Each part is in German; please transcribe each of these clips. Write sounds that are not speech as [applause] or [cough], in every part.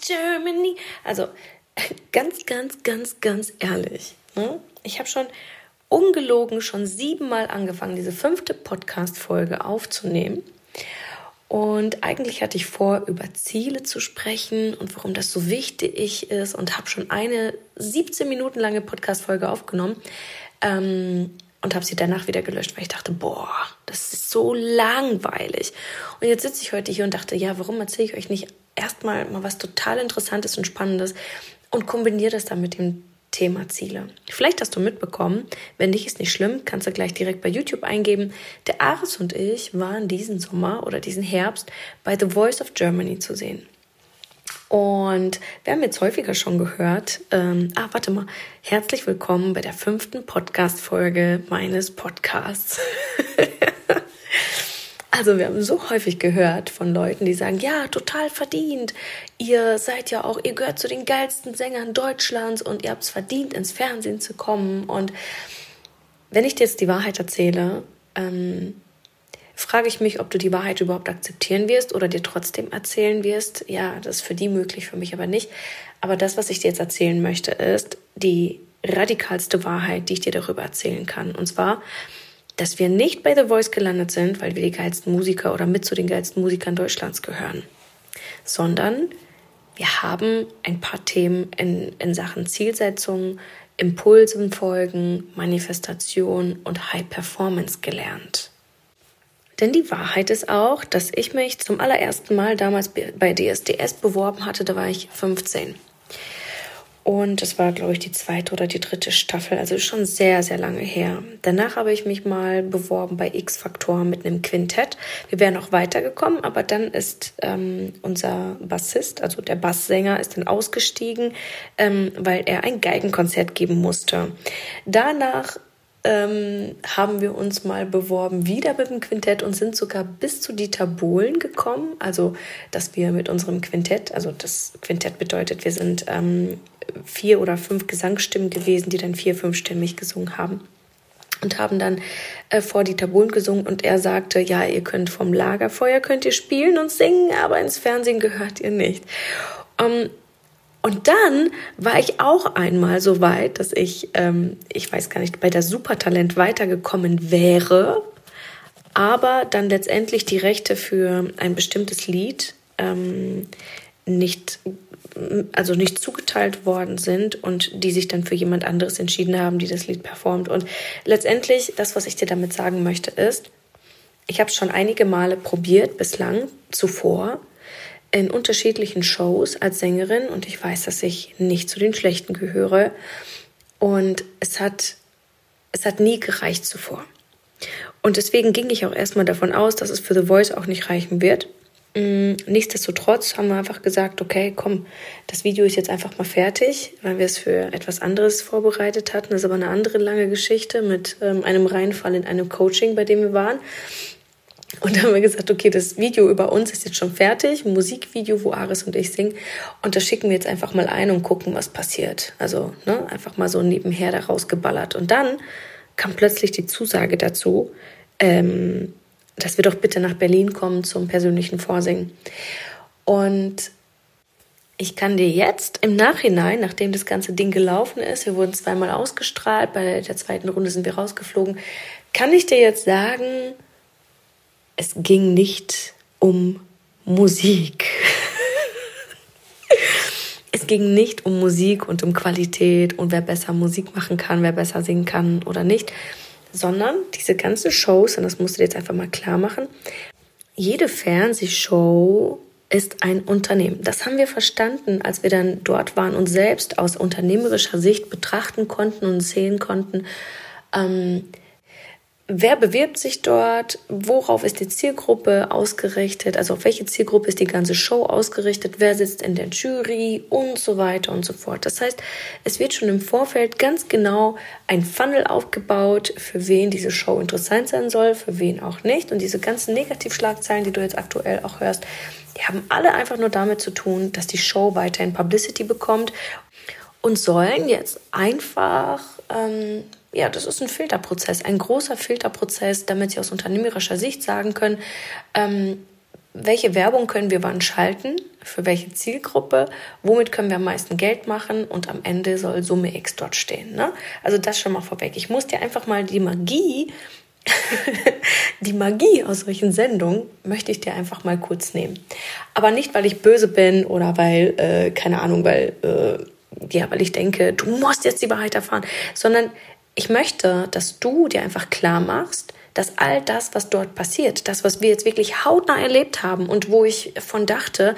Germany. Also [laughs] ganz, ganz, ganz, ganz ehrlich. Ne? Ich habe schon ungelogen schon siebenmal angefangen, diese fünfte Podcast-Folge aufzunehmen. Und eigentlich hatte ich vor, über Ziele zu sprechen und warum das so wichtig ist und habe schon eine 17 Minuten lange Podcast-Folge aufgenommen ähm, und habe sie danach wieder gelöscht, weil ich dachte, boah, das ist so langweilig. Und jetzt sitze ich heute hier und dachte, ja, warum erzähle ich euch nicht erstmal mal was total Interessantes und Spannendes und kombiniere das dann mit dem Thema Ziele. Vielleicht hast du mitbekommen, wenn nicht, ist nicht schlimm, kannst du gleich direkt bei YouTube eingeben. Der Aris und ich waren diesen Sommer oder diesen Herbst bei The Voice of Germany zu sehen. Und wir haben jetzt häufiger schon gehört, ähm, ah, warte mal, herzlich willkommen bei der fünften Podcast-Folge meines Podcasts. [laughs] Also wir haben so häufig gehört von Leuten, die sagen, ja, total verdient. Ihr seid ja auch, ihr gehört zu den geilsten Sängern Deutschlands und ihr habt es verdient, ins Fernsehen zu kommen. Und wenn ich dir jetzt die Wahrheit erzähle, ähm, frage ich mich, ob du die Wahrheit überhaupt akzeptieren wirst oder dir trotzdem erzählen wirst. Ja, das ist für die möglich, für mich aber nicht. Aber das, was ich dir jetzt erzählen möchte, ist die radikalste Wahrheit, die ich dir darüber erzählen kann. Und zwar, dass wir nicht bei The Voice gelandet sind, weil wir die geilsten Musiker oder mit zu den geilsten Musikern Deutschlands gehören, sondern wir haben ein paar Themen in, in Sachen Zielsetzung, Impulsen folgen, Manifestation und High Performance gelernt. Denn die Wahrheit ist auch, dass ich mich zum allerersten Mal damals bei DSDS beworben hatte, da war ich 15. Und das war, glaube ich, die zweite oder die dritte Staffel, also schon sehr, sehr lange her. Danach habe ich mich mal beworben bei X-Factor mit einem Quintett. Wir wären noch weitergekommen, aber dann ist ähm, unser Bassist, also der Basssänger, ist dann ausgestiegen, ähm, weil er ein Geigenkonzert geben musste. Danach ähm, haben wir uns mal beworben, wieder mit dem Quintett und sind sogar bis zu Dieter Bohlen gekommen. Also, dass wir mit unserem Quintett, also das Quintett bedeutet, wir sind ähm, vier oder fünf Gesangsstimmen gewesen, die dann vier, fünfstimmig gesungen haben. Und haben dann äh, vor Dieter Bohlen gesungen und er sagte, ja, ihr könnt vom Lagerfeuer könnt ihr spielen und singen, aber ins Fernsehen gehört ihr nicht. Um, ähm, und dann war ich auch einmal so weit, dass ich, ähm, ich weiß gar nicht, bei der Supertalent weitergekommen wäre, aber dann letztendlich die Rechte für ein bestimmtes Lied ähm, nicht, also nicht zugeteilt worden sind und die sich dann für jemand anderes entschieden haben, die das Lied performt. Und letztendlich, das, was ich dir damit sagen möchte, ist, ich habe es schon einige Male probiert bislang zuvor in unterschiedlichen Shows als Sängerin und ich weiß, dass ich nicht zu den Schlechten gehöre. Und es hat, es hat nie gereicht zuvor. Und deswegen ging ich auch erstmal davon aus, dass es für The Voice auch nicht reichen wird. Mm, nichtsdestotrotz haben wir einfach gesagt, okay, komm, das Video ist jetzt einfach mal fertig, weil wir es für etwas anderes vorbereitet hatten. Das ist aber eine andere lange Geschichte mit ähm, einem Reinfall in einem Coaching, bei dem wir waren. Und dann haben wir gesagt, okay, das Video über uns ist jetzt schon fertig, ein Musikvideo, wo Aris und ich singen. Und das schicken wir jetzt einfach mal ein und gucken, was passiert. Also ne, einfach mal so nebenher da rausgeballert. Und dann kam plötzlich die Zusage dazu, ähm, dass wir doch bitte nach Berlin kommen zum persönlichen Vorsingen. Und ich kann dir jetzt im Nachhinein, nachdem das ganze Ding gelaufen ist, wir wurden zweimal ausgestrahlt, bei der zweiten Runde sind wir rausgeflogen, kann ich dir jetzt sagen, es ging nicht um Musik. [laughs] es ging nicht um Musik und um Qualität und wer besser Musik machen kann, wer besser singen kann oder nicht, sondern diese ganzen Shows, und das musst du dir jetzt einfach mal klar machen, jede Fernsehshow ist ein Unternehmen. Das haben wir verstanden, als wir dann dort waren und selbst aus unternehmerischer Sicht betrachten konnten und sehen konnten, ähm, wer bewirbt sich dort, worauf ist die Zielgruppe ausgerichtet, also auf welche Zielgruppe ist die ganze Show ausgerichtet, wer sitzt in der Jury und so weiter und so fort. Das heißt, es wird schon im Vorfeld ganz genau ein Funnel aufgebaut, für wen diese Show interessant sein soll, für wen auch nicht. Und diese ganzen Negativschlagzeilen, die du jetzt aktuell auch hörst, die haben alle einfach nur damit zu tun, dass die Show weiterhin Publicity bekommt und sollen jetzt einfach ähm, ja, das ist ein Filterprozess, ein großer Filterprozess, damit Sie aus unternehmerischer Sicht sagen können, ähm, welche Werbung können wir wann schalten, für welche Zielgruppe, womit können wir am meisten Geld machen und am Ende soll Summe X dort stehen. Ne? Also das schon mal vorweg. Ich muss dir einfach mal die Magie, [laughs] die Magie aus solchen Sendungen möchte ich dir einfach mal kurz nehmen. Aber nicht, weil ich böse bin oder weil, äh, keine Ahnung, weil, äh, ja, weil ich denke, du musst jetzt die Wahrheit erfahren, sondern ich möchte, dass du dir einfach klar machst, dass all das, was dort passiert, das, was wir jetzt wirklich hautnah erlebt haben und wo ich von dachte,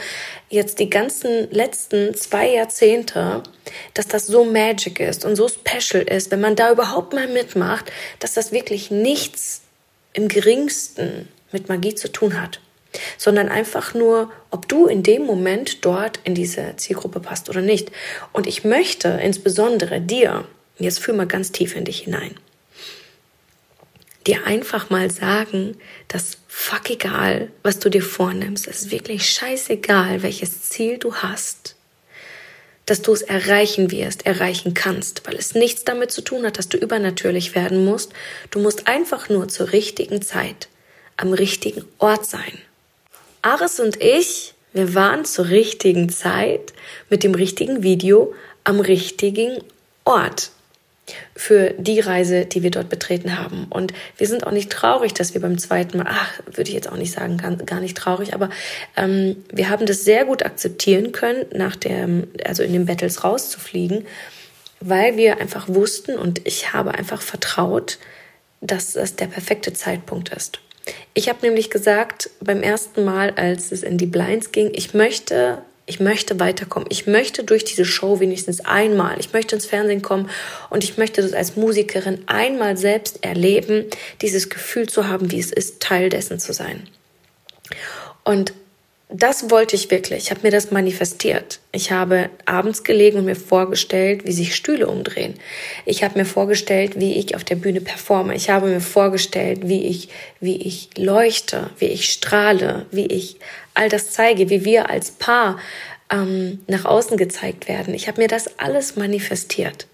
jetzt die ganzen letzten zwei Jahrzehnte, dass das so magic ist und so special ist, wenn man da überhaupt mal mitmacht, dass das wirklich nichts im geringsten mit Magie zu tun hat, sondern einfach nur, ob du in dem Moment dort in diese Zielgruppe passt oder nicht. Und ich möchte insbesondere dir, jetzt fühl mal ganz tief in dich hinein, dir einfach mal sagen, dass fuck egal, was du dir vornimmst. Es ist wirklich scheißegal, welches Ziel du hast, dass du es erreichen wirst, erreichen kannst, weil es nichts damit zu tun hat, dass du übernatürlich werden musst. Du musst einfach nur zur richtigen Zeit am richtigen Ort sein. Aris und ich, wir waren zur richtigen Zeit mit dem richtigen Video am richtigen Ort für die Reise, die wir dort betreten haben. Und wir sind auch nicht traurig, dass wir beim zweiten Mal, ach, würde ich jetzt auch nicht sagen, gar, nicht traurig, aber ähm, wir haben das sehr gut akzeptieren können, nach dem, also in den Battles rauszufliegen, weil wir einfach wussten und ich habe einfach vertraut, dass es der perfekte Zeitpunkt ist. Ich habe nämlich gesagt, beim ersten Mal, als es in die Blinds ging, ich möchte ich möchte weiterkommen. Ich möchte durch diese Show wenigstens einmal. Ich möchte ins Fernsehen kommen und ich möchte das als Musikerin einmal selbst erleben, dieses Gefühl zu haben, wie es ist, Teil dessen zu sein. Und das wollte ich wirklich. Ich habe mir das manifestiert. Ich habe abends gelegen und mir vorgestellt, wie sich Stühle umdrehen. Ich habe mir vorgestellt, wie ich auf der Bühne performe. Ich habe mir vorgestellt, wie ich, wie ich leuchte, wie ich strahle, wie ich all das zeige, wie wir als Paar ähm, nach außen gezeigt werden. Ich habe mir das alles manifestiert.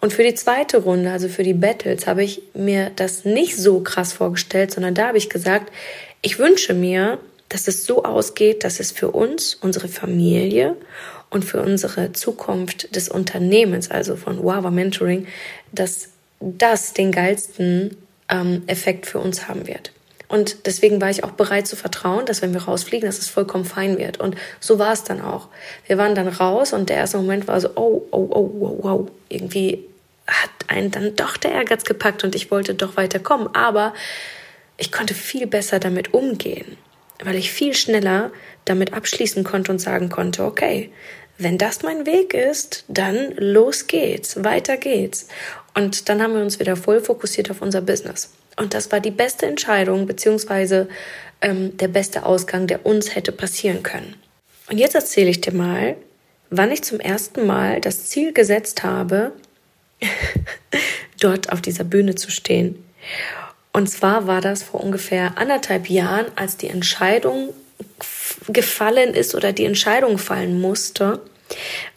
Und für die zweite Runde, also für die Battles, habe ich mir das nicht so krass vorgestellt, sondern da habe ich gesagt, ich wünsche mir, dass es so ausgeht, dass es für uns, unsere Familie und für unsere Zukunft des Unternehmens, also von Wawa Mentoring, dass das den geilsten ähm, Effekt für uns haben wird. Und deswegen war ich auch bereit zu vertrauen, dass wenn wir rausfliegen, dass es vollkommen fein wird. Und so war es dann auch. Wir waren dann raus und der erste Moment war so, oh, oh, oh, wow, wow. Irgendwie hat einen dann doch der Ehrgeiz gepackt und ich wollte doch weiterkommen. Aber ich konnte viel besser damit umgehen, weil ich viel schneller damit abschließen konnte und sagen konnte, okay, wenn das mein Weg ist, dann los geht's, weiter geht's. Und dann haben wir uns wieder voll fokussiert auf unser Business. Und das war die beste Entscheidung, beziehungsweise ähm, der beste Ausgang, der uns hätte passieren können. Und jetzt erzähle ich dir mal, wann ich zum ersten Mal das Ziel gesetzt habe, [laughs] dort auf dieser Bühne zu stehen. Und zwar war das vor ungefähr anderthalb Jahren, als die Entscheidung gefallen ist oder die Entscheidung fallen musste,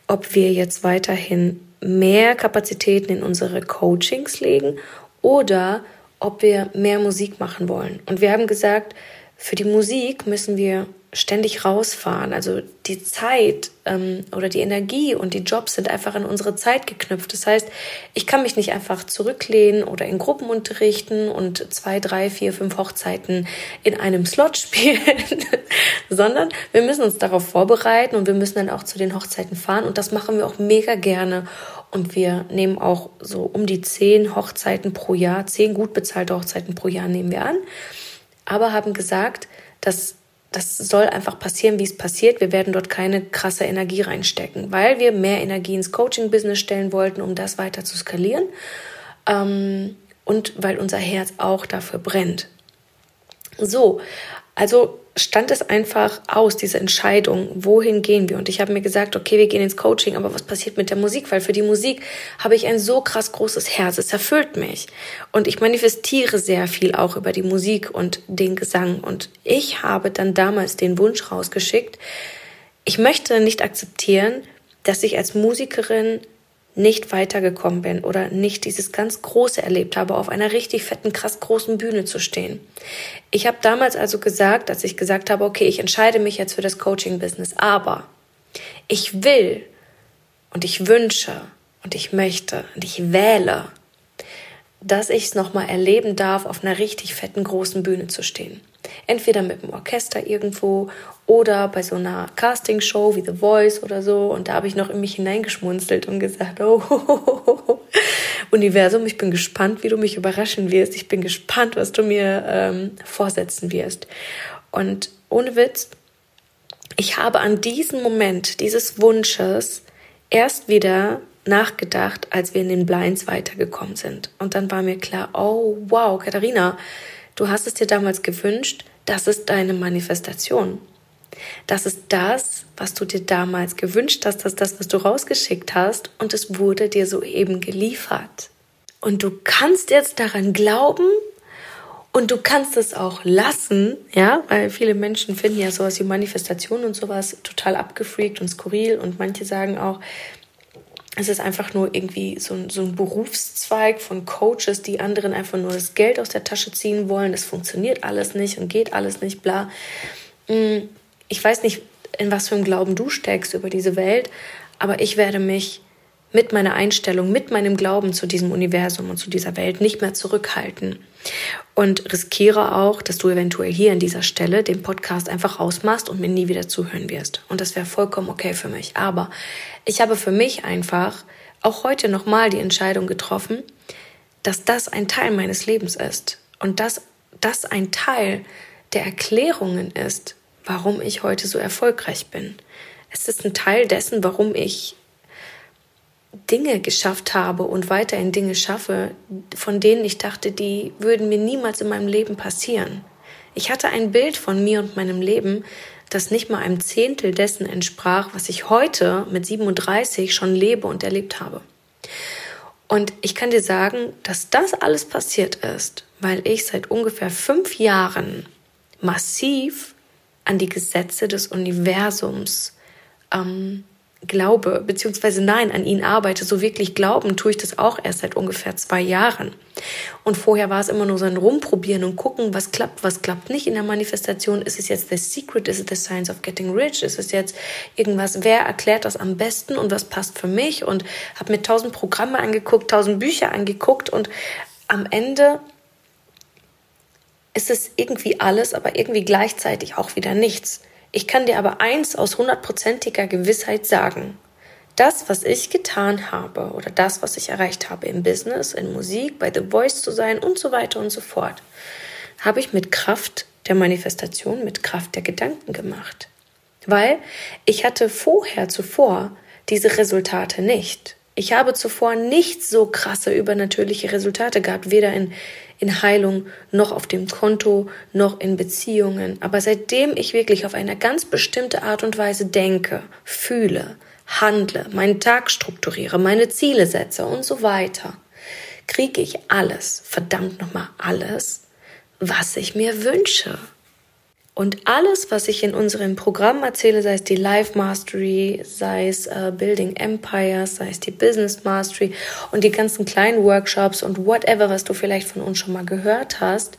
ob wir jetzt weiterhin mehr Kapazitäten in unsere Coachings legen oder ob wir mehr Musik machen wollen. Und wir haben gesagt, für die Musik müssen wir ständig rausfahren. Also die Zeit ähm, oder die Energie und die Jobs sind einfach an unsere Zeit geknüpft. Das heißt, ich kann mich nicht einfach zurücklehnen oder in Gruppen unterrichten und zwei, drei, vier, fünf Hochzeiten in einem Slot [laughs] spielen, sondern wir müssen uns darauf vorbereiten und wir müssen dann auch zu den Hochzeiten fahren und das machen wir auch mega gerne. Und wir nehmen auch so um die zehn Hochzeiten pro Jahr, zehn gut bezahlte Hochzeiten pro Jahr nehmen wir an. Aber haben gesagt, dass das soll einfach passieren, wie es passiert. Wir werden dort keine krasse Energie reinstecken, weil wir mehr Energie ins Coaching-Business stellen wollten, um das weiter zu skalieren. Ähm, und weil unser Herz auch dafür brennt. So, also stand es einfach aus, diese Entscheidung, wohin gehen wir? Und ich habe mir gesagt, okay, wir gehen ins Coaching, aber was passiert mit der Musik? Weil für die Musik habe ich ein so krass großes Herz, es erfüllt mich. Und ich manifestiere sehr viel auch über die Musik und den Gesang. Und ich habe dann damals den Wunsch rausgeschickt, ich möchte nicht akzeptieren, dass ich als Musikerin nicht weitergekommen bin oder nicht dieses ganz Große erlebt habe, auf einer richtig fetten, krass großen Bühne zu stehen. Ich habe damals also gesagt, dass ich gesagt habe, okay, ich entscheide mich jetzt für das Coaching-Business, aber ich will und ich wünsche und ich möchte und ich wähle, dass ich es nochmal erleben darf, auf einer richtig fetten großen Bühne zu stehen. Entweder mit dem Orchester irgendwo oder bei so einer Castingshow wie The Voice oder so. Und da habe ich noch in mich hineingeschmunzelt und gesagt, oh, [laughs] Universum, ich bin gespannt, wie du mich überraschen wirst. Ich bin gespannt, was du mir ähm, vorsetzen wirst. Und ohne Witz, ich habe an diesen Moment dieses Wunsches erst wieder nachgedacht, als wir in den Blinds weitergekommen sind. Und dann war mir klar, oh wow, Katharina, du hast es dir damals gewünscht, das ist deine Manifestation. Das ist das, was du dir damals gewünscht hast, das ist das, was du rausgeschickt hast und es wurde dir soeben geliefert. Und du kannst jetzt daran glauben und du kannst es auch lassen, ja, weil viele Menschen finden ja sowas wie Manifestation und sowas total abgefreakt und skurril und manche sagen auch, es ist einfach nur irgendwie so ein, so ein Berufszweig von Coaches, die anderen einfach nur das Geld aus der Tasche ziehen wollen. Das funktioniert alles nicht und geht alles nicht, bla. Mm, ich weiß nicht, in was für einem Glauben du steckst über diese Welt, aber ich werde mich mit meiner Einstellung, mit meinem Glauben zu diesem Universum und zu dieser Welt nicht mehr zurückhalten und riskiere auch, dass du eventuell hier an dieser Stelle den Podcast einfach ausmachst und mir nie wieder zuhören wirst. Und das wäre vollkommen okay für mich. Aber ich habe für mich einfach auch heute nochmal die Entscheidung getroffen, dass das ein Teil meines Lebens ist und dass das ein Teil der Erklärungen ist, warum ich heute so erfolgreich bin. Es ist ein Teil dessen, warum ich Dinge geschafft habe und weiterhin Dinge schaffe, von denen ich dachte, die würden mir niemals in meinem Leben passieren. Ich hatte ein Bild von mir und meinem Leben, das nicht mal einem Zehntel dessen entsprach, was ich heute mit 37 schon lebe und erlebt habe. Und ich kann dir sagen, dass das alles passiert ist, weil ich seit ungefähr fünf Jahren massiv an die Gesetze des Universums ähm, glaube, beziehungsweise nein, an ihn arbeite, so wirklich glauben, tue ich das auch erst seit ungefähr zwei Jahren. Und vorher war es immer nur so ein Rumprobieren und gucken, was klappt, was klappt nicht in der Manifestation. Ist es jetzt the secret? Ist es the science of getting rich? Ist es jetzt irgendwas, wer erklärt das am besten und was passt für mich? Und habe mir tausend Programme angeguckt, tausend Bücher angeguckt und am Ende ist es irgendwie alles, aber irgendwie gleichzeitig auch wieder nichts. Ich kann dir aber eins aus hundertprozentiger Gewissheit sagen. Das, was ich getan habe oder das, was ich erreicht habe im Business, in Musik, bei The Voice zu sein und so weiter und so fort, habe ich mit Kraft der Manifestation, mit Kraft der Gedanken gemacht. Weil ich hatte vorher zuvor diese Resultate nicht. Ich habe zuvor nicht so krasse übernatürliche Resultate gehabt, weder in, in Heilung noch auf dem Konto noch in Beziehungen. Aber seitdem ich wirklich auf eine ganz bestimmte Art und Weise denke, fühle, handle, meinen Tag strukturiere, meine Ziele setze und so weiter, kriege ich alles, verdammt nochmal alles, was ich mir wünsche. Und alles, was ich in unserem Programm erzähle, sei es die Life Mastery, sei es uh, Building Empires, sei es die Business Mastery und die ganzen kleinen Workshops und whatever, was du vielleicht von uns schon mal gehört hast,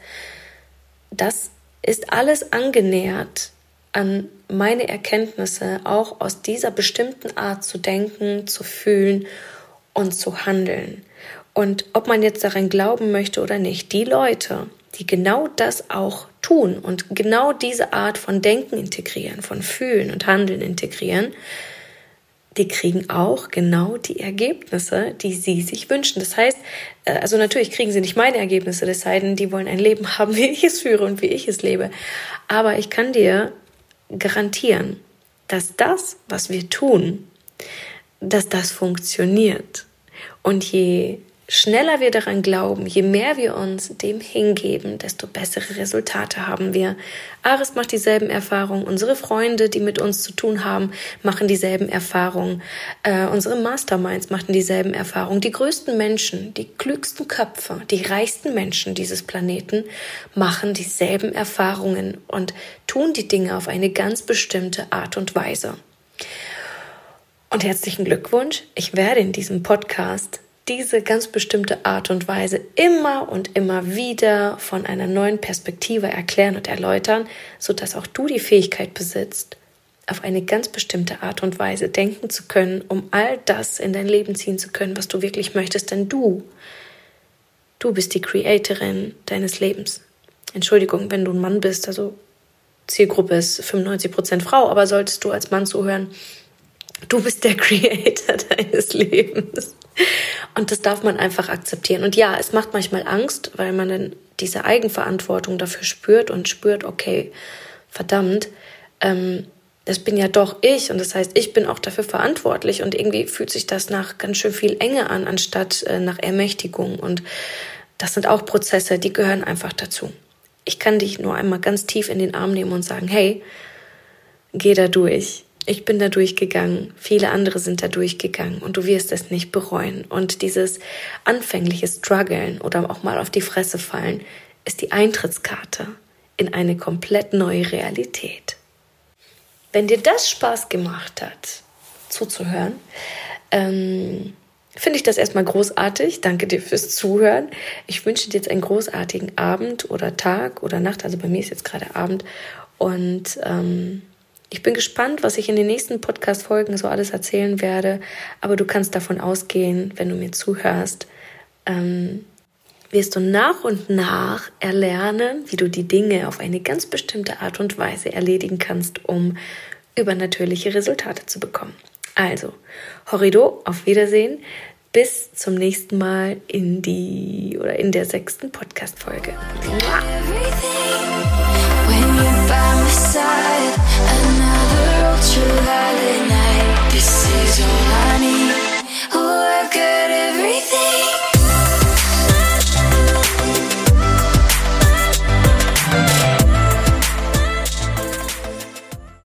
das ist alles angenähert an meine Erkenntnisse, auch aus dieser bestimmten Art zu denken, zu fühlen und zu handeln. Und ob man jetzt daran glauben möchte oder nicht, die Leute, die genau das auch tun und genau diese Art von Denken integrieren, von Fühlen und Handeln integrieren, die kriegen auch genau die Ergebnisse, die sie sich wünschen. Das heißt, äh, also natürlich kriegen sie nicht meine Ergebnisse, das denn, die wollen ein Leben [laughs] haben, wie ich es führe und wie ich es lebe. Aber ich kann dir garantieren, dass das, was wir tun, dass das funktioniert. Und je schneller wir daran glauben, je mehr wir uns dem hingeben, desto bessere Resultate haben wir. Aris macht dieselben Erfahrungen, unsere Freunde, die mit uns zu tun haben, machen dieselben Erfahrungen, äh, unsere Masterminds machen dieselben Erfahrungen. Die größten Menschen, die klügsten Köpfe, die reichsten Menschen dieses Planeten machen dieselben Erfahrungen und tun die Dinge auf eine ganz bestimmte Art und Weise. Und herzlichen Glückwunsch. Ich werde in diesem Podcast diese ganz bestimmte Art und Weise immer und immer wieder von einer neuen Perspektive erklären und erläutern, sodass auch du die Fähigkeit besitzt, auf eine ganz bestimmte Art und Weise denken zu können, um all das in dein Leben ziehen zu können, was du wirklich möchtest. Denn du, du bist die Creatorin deines Lebens. Entschuldigung, wenn du ein Mann bist, also Zielgruppe ist 95% Frau, aber solltest du als Mann zuhören, du bist der Creator [laughs] deines Lebens. Und das darf man einfach akzeptieren. Und ja, es macht manchmal Angst, weil man dann diese Eigenverantwortung dafür spürt und spürt, okay, verdammt, ähm, das bin ja doch ich und das heißt, ich bin auch dafür verantwortlich und irgendwie fühlt sich das nach ganz schön viel Enge an, anstatt äh, nach Ermächtigung. Und das sind auch Prozesse, die gehören einfach dazu. Ich kann dich nur einmal ganz tief in den Arm nehmen und sagen, hey, geh da durch. Ich bin da durchgegangen, viele andere sind da durchgegangen und du wirst es nicht bereuen. Und dieses anfängliche Struggeln oder auch mal auf die Fresse fallen ist die Eintrittskarte in eine komplett neue Realität. Wenn dir das Spaß gemacht hat, zuzuhören, ähm, finde ich das erstmal großartig. Danke dir fürs Zuhören. Ich wünsche dir jetzt einen großartigen Abend oder Tag oder Nacht. Also bei mir ist jetzt gerade Abend. Und ähm, ich bin gespannt, was ich in den nächsten Podcast-Folgen so alles erzählen werde. Aber du kannst davon ausgehen, wenn du mir zuhörst, ähm, wirst du nach und nach erlernen, wie du die Dinge auf eine ganz bestimmte Art und Weise erledigen kannst, um übernatürliche Resultate zu bekommen. Also, Horrido, auf Wiedersehen. Bis zum nächsten Mal in die oder in der sechsten Podcast-Folge. true holiday night. This is all I need. Oh, I could.